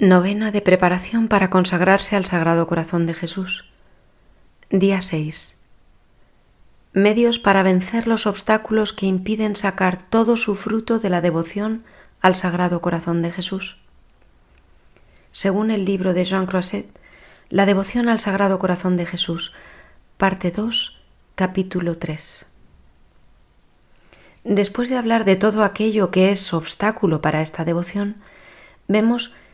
Novena de preparación para consagrarse al Sagrado Corazón de Jesús. Día 6. Medios para vencer los obstáculos que impiden sacar todo su fruto de la devoción al Sagrado Corazón de Jesús. Según el libro de Jean Croisset, La devoción al Sagrado Corazón de Jesús, parte 2, capítulo 3. Después de hablar de todo aquello que es obstáculo para esta devoción, vemos que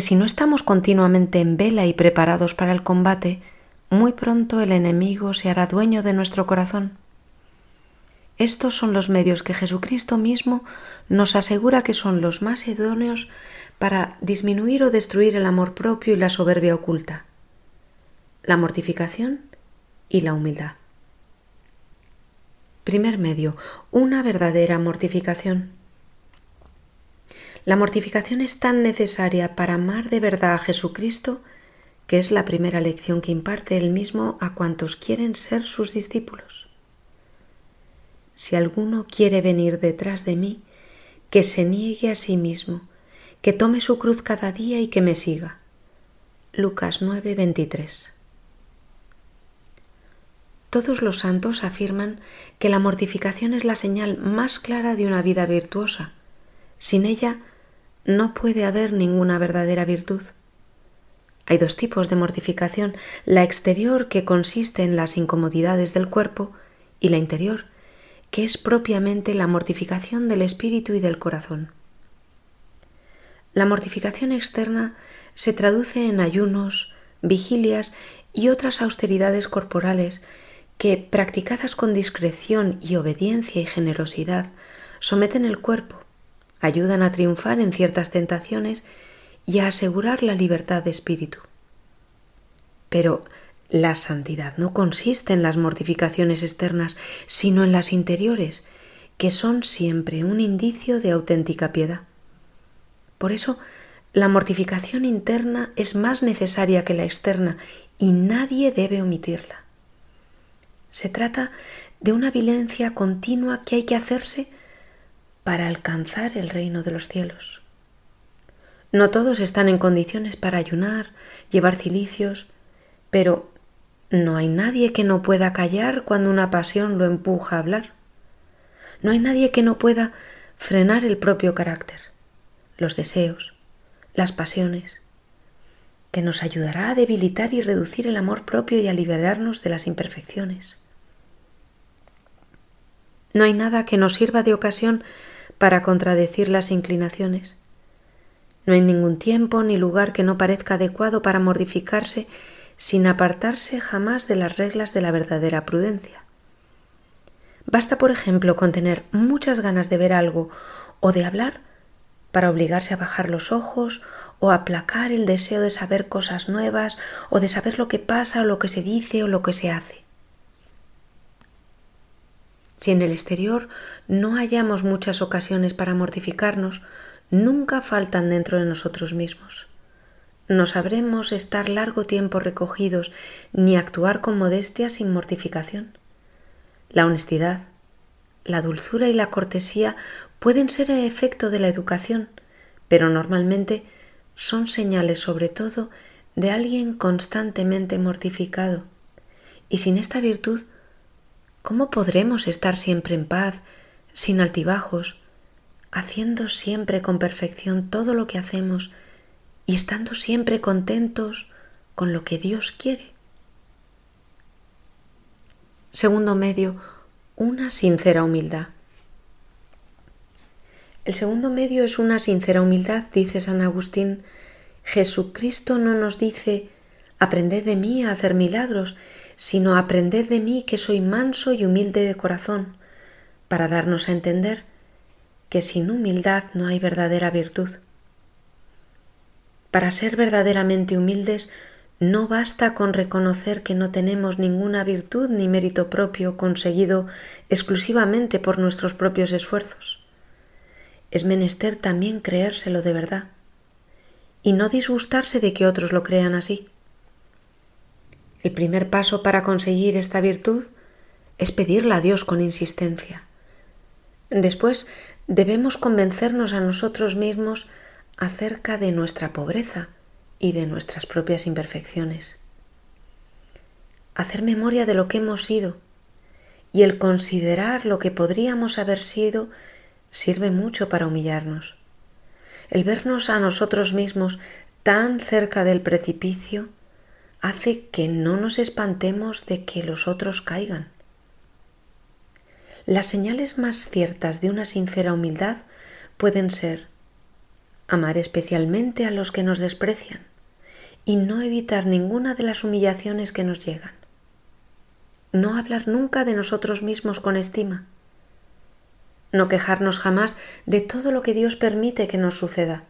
si no estamos continuamente en vela y preparados para el combate, muy pronto el enemigo se hará dueño de nuestro corazón. Estos son los medios que Jesucristo mismo nos asegura que son los más idóneos para disminuir o destruir el amor propio y la soberbia oculta, la mortificación y la humildad. Primer medio, una verdadera mortificación. La mortificación es tan necesaria para amar de verdad a Jesucristo que es la primera lección que imparte él mismo a cuantos quieren ser sus discípulos. Si alguno quiere venir detrás de mí, que se niegue a sí mismo, que tome su cruz cada día y que me siga. Lucas 9:23 Todos los santos afirman que la mortificación es la señal más clara de una vida virtuosa. Sin ella, no puede haber ninguna verdadera virtud. Hay dos tipos de mortificación, la exterior que consiste en las incomodidades del cuerpo y la interior, que es propiamente la mortificación del espíritu y del corazón. La mortificación externa se traduce en ayunos, vigilias y otras austeridades corporales que, practicadas con discreción y obediencia y generosidad, someten el cuerpo, ayudan a triunfar en ciertas tentaciones y a asegurar la libertad de espíritu. Pero la santidad no consiste en las mortificaciones externas, sino en las interiores, que son siempre un indicio de auténtica piedad. Por eso, la mortificación interna es más necesaria que la externa y nadie debe omitirla. Se trata de una violencia continua que hay que hacerse para alcanzar el reino de los cielos. No todos están en condiciones para ayunar, llevar cilicios, pero no hay nadie que no pueda callar cuando una pasión lo empuja a hablar. No hay nadie que no pueda frenar el propio carácter, los deseos, las pasiones, que nos ayudará a debilitar y reducir el amor propio y a liberarnos de las imperfecciones. No hay nada que nos sirva de ocasión para contradecir las inclinaciones. No hay ningún tiempo ni lugar que no parezca adecuado para mortificarse sin apartarse jamás de las reglas de la verdadera prudencia. Basta, por ejemplo, con tener muchas ganas de ver algo o de hablar para obligarse a bajar los ojos o aplacar el deseo de saber cosas nuevas o de saber lo que pasa o lo que se dice o lo que se hace. Si en el exterior no hallamos muchas ocasiones para mortificarnos, nunca faltan dentro de nosotros mismos. No sabremos estar largo tiempo recogidos ni actuar con modestia sin mortificación. La honestidad, la dulzura y la cortesía pueden ser el efecto de la educación, pero normalmente son señales sobre todo de alguien constantemente mortificado. Y sin esta virtud ¿Cómo podremos estar siempre en paz, sin altibajos, haciendo siempre con perfección todo lo que hacemos y estando siempre contentos con lo que Dios quiere? Segundo medio, una sincera humildad. El segundo medio es una sincera humildad, dice San Agustín. Jesucristo no nos dice, aprended de mí a hacer milagros, sino aprended de mí que soy manso y humilde de corazón, para darnos a entender que sin humildad no hay verdadera virtud. Para ser verdaderamente humildes no basta con reconocer que no tenemos ninguna virtud ni mérito propio conseguido exclusivamente por nuestros propios esfuerzos. Es menester también creérselo de verdad y no disgustarse de que otros lo crean así. El primer paso para conseguir esta virtud es pedirla a Dios con insistencia. Después debemos convencernos a nosotros mismos acerca de nuestra pobreza y de nuestras propias imperfecciones. Hacer memoria de lo que hemos sido y el considerar lo que podríamos haber sido sirve mucho para humillarnos. El vernos a nosotros mismos tan cerca del precipicio hace que no nos espantemos de que los otros caigan. Las señales más ciertas de una sincera humildad pueden ser amar especialmente a los que nos desprecian y no evitar ninguna de las humillaciones que nos llegan. No hablar nunca de nosotros mismos con estima. No quejarnos jamás de todo lo que Dios permite que nos suceda.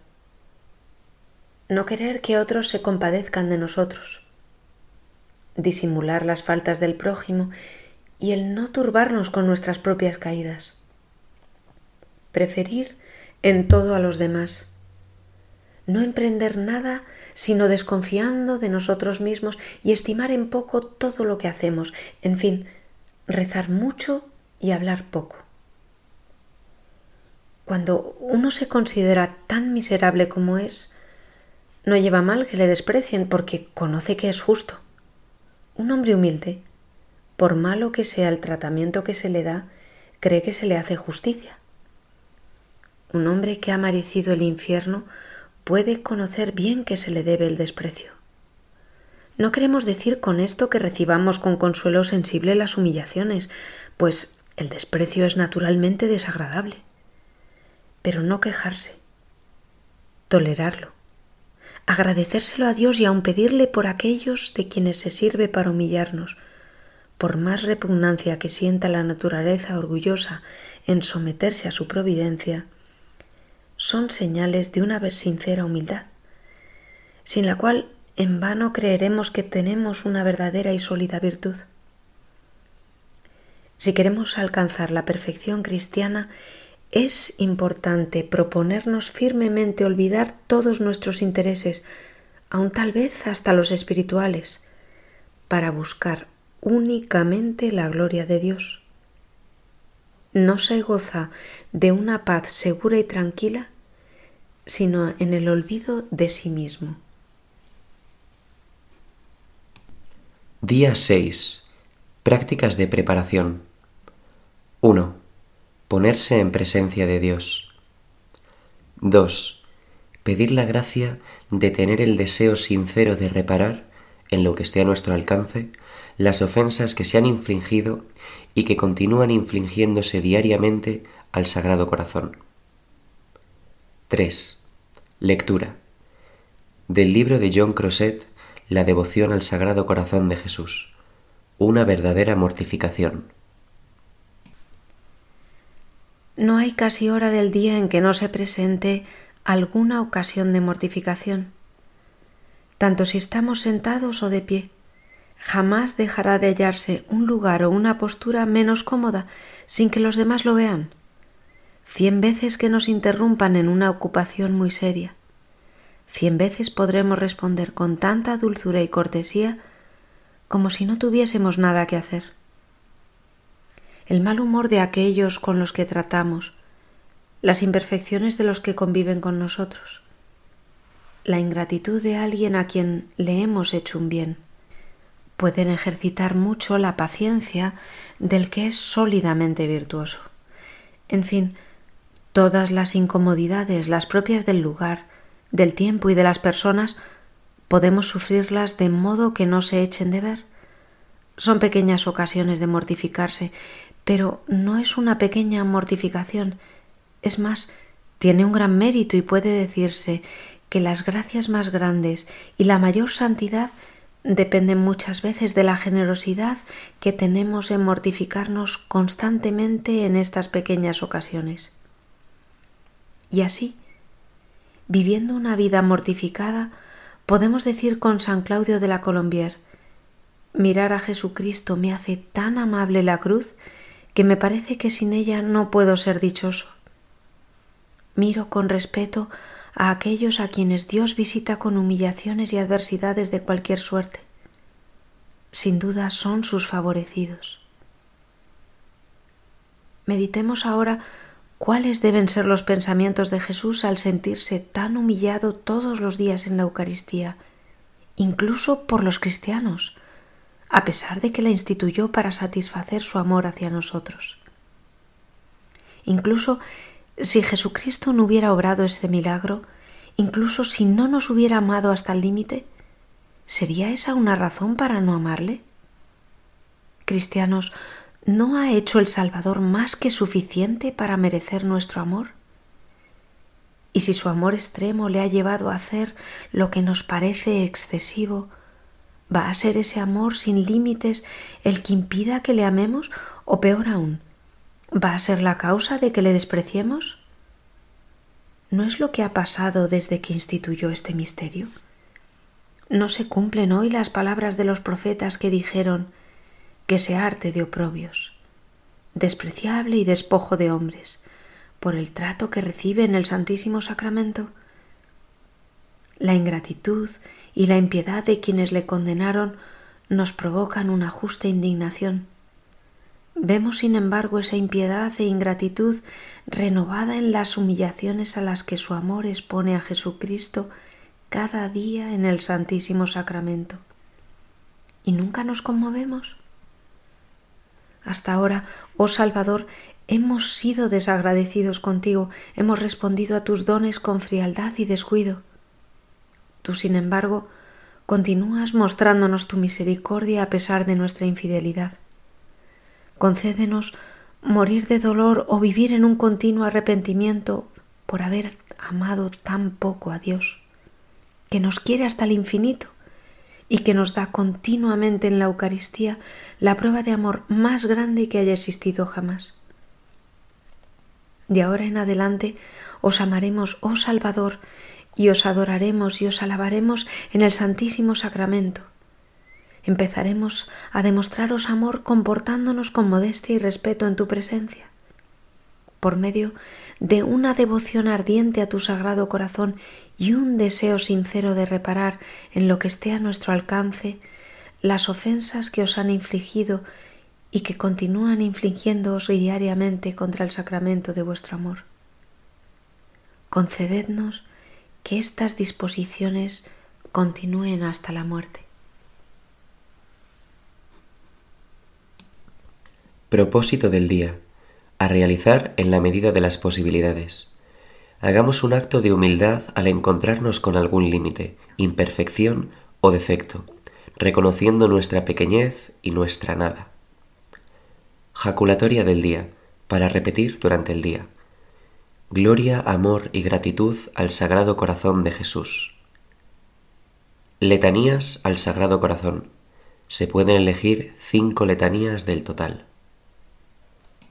No querer que otros se compadezcan de nosotros disimular las faltas del prójimo y el no turbarnos con nuestras propias caídas. Preferir en todo a los demás. No emprender nada sino desconfiando de nosotros mismos y estimar en poco todo lo que hacemos. En fin, rezar mucho y hablar poco. Cuando uno se considera tan miserable como es, no lleva mal que le desprecien porque conoce que es justo. Un hombre humilde, por malo que sea el tratamiento que se le da, cree que se le hace justicia. Un hombre que ha merecido el infierno puede conocer bien que se le debe el desprecio. No queremos decir con esto que recibamos con consuelo sensible las humillaciones, pues el desprecio es naturalmente desagradable. Pero no quejarse, tolerarlo, agradecérselo a Dios y aun pedirle por aquellos de quienes se sirve para humillarnos, por más repugnancia que sienta la naturaleza orgullosa en someterse a su providencia, son señales de una sincera humildad, sin la cual en vano creeremos que tenemos una verdadera y sólida virtud. Si queremos alcanzar la perfección cristiana, es importante proponernos firmemente olvidar todos nuestros intereses, aun tal vez hasta los espirituales, para buscar únicamente la gloria de Dios. No se goza de una paz segura y tranquila, sino en el olvido de sí mismo. Día 6. Prácticas de preparación. 1 ponerse en presencia de Dios. 2. Pedir la gracia de tener el deseo sincero de reparar, en lo que esté a nuestro alcance, las ofensas que se han infligido y que continúan infligiéndose diariamente al Sagrado Corazón. 3. Lectura. Del libro de John Crosset, La devoción al Sagrado Corazón de Jesús. Una verdadera mortificación. No hay casi hora del día en que no se presente alguna ocasión de mortificación. Tanto si estamos sentados o de pie, jamás dejará de hallarse un lugar o una postura menos cómoda sin que los demás lo vean. Cien veces que nos interrumpan en una ocupación muy seria, cien veces podremos responder con tanta dulzura y cortesía como si no tuviésemos nada que hacer el mal humor de aquellos con los que tratamos, las imperfecciones de los que conviven con nosotros, la ingratitud de alguien a quien le hemos hecho un bien. Pueden ejercitar mucho la paciencia del que es sólidamente virtuoso. En fin, todas las incomodidades, las propias del lugar, del tiempo y de las personas, podemos sufrirlas de modo que no se echen de ver. Son pequeñas ocasiones de mortificarse pero no es una pequeña mortificación. Es más, tiene un gran mérito y puede decirse que las gracias más grandes y la mayor santidad dependen muchas veces de la generosidad que tenemos en mortificarnos constantemente en estas pequeñas ocasiones. Y así, viviendo una vida mortificada, podemos decir con San Claudio de la Colombier, mirar a Jesucristo me hace tan amable la cruz que me parece que sin ella no puedo ser dichoso. Miro con respeto a aquellos a quienes Dios visita con humillaciones y adversidades de cualquier suerte. Sin duda son sus favorecidos. Meditemos ahora cuáles deben ser los pensamientos de Jesús al sentirse tan humillado todos los días en la Eucaristía, incluso por los cristianos, a pesar de que la instituyó para satisfacer su amor hacia nosotros. Incluso si Jesucristo no hubiera obrado este milagro, incluso si no nos hubiera amado hasta el límite, ¿sería esa una razón para no amarle? Cristianos, ¿no ha hecho el Salvador más que suficiente para merecer nuestro amor? Y si su amor extremo le ha llevado a hacer lo que nos parece excesivo, ¿va a ser ese amor sin límites el que impida que le amemos o peor aún, ¿Va a ser la causa de que le despreciemos? ¿No es lo que ha pasado desde que instituyó este misterio? ¿No se cumplen hoy las palabras de los profetas que dijeron que se arte de oprobios, despreciable y despojo de hombres, por el trato que recibe en el Santísimo Sacramento? La ingratitud y la impiedad de quienes le condenaron nos provocan una justa indignación Vemos, sin embargo, esa impiedad e ingratitud renovada en las humillaciones a las que su amor expone a Jesucristo cada día en el Santísimo Sacramento. ¿Y nunca nos conmovemos? Hasta ahora, oh Salvador, hemos sido desagradecidos contigo, hemos respondido a tus dones con frialdad y descuido. Tú, sin embargo, continúas mostrándonos tu misericordia a pesar de nuestra infidelidad. Concédenos morir de dolor o vivir en un continuo arrepentimiento por haber amado tan poco a Dios, que nos quiere hasta el infinito y que nos da continuamente en la Eucaristía la prueba de amor más grande que haya existido jamás. De ahora en adelante os amaremos, oh Salvador, y os adoraremos y os alabaremos en el Santísimo Sacramento empezaremos a demostraros amor comportándonos con modestia y respeto en tu presencia. Por medio de una devoción ardiente a tu sagrado corazón y un deseo sincero de reparar en lo que esté a nuestro alcance las ofensas que os han infligido y que continúan infligiéndoos diariamente contra el sacramento de vuestro amor. Concedednos que estas disposiciones continúen hasta la muerte. Propósito del día. A realizar en la medida de las posibilidades. Hagamos un acto de humildad al encontrarnos con algún límite, imperfección o defecto, reconociendo nuestra pequeñez y nuestra nada. Jaculatoria del día, para repetir durante el día. Gloria, amor y gratitud al Sagrado Corazón de Jesús. Letanías al Sagrado Corazón. Se pueden elegir cinco letanías del total.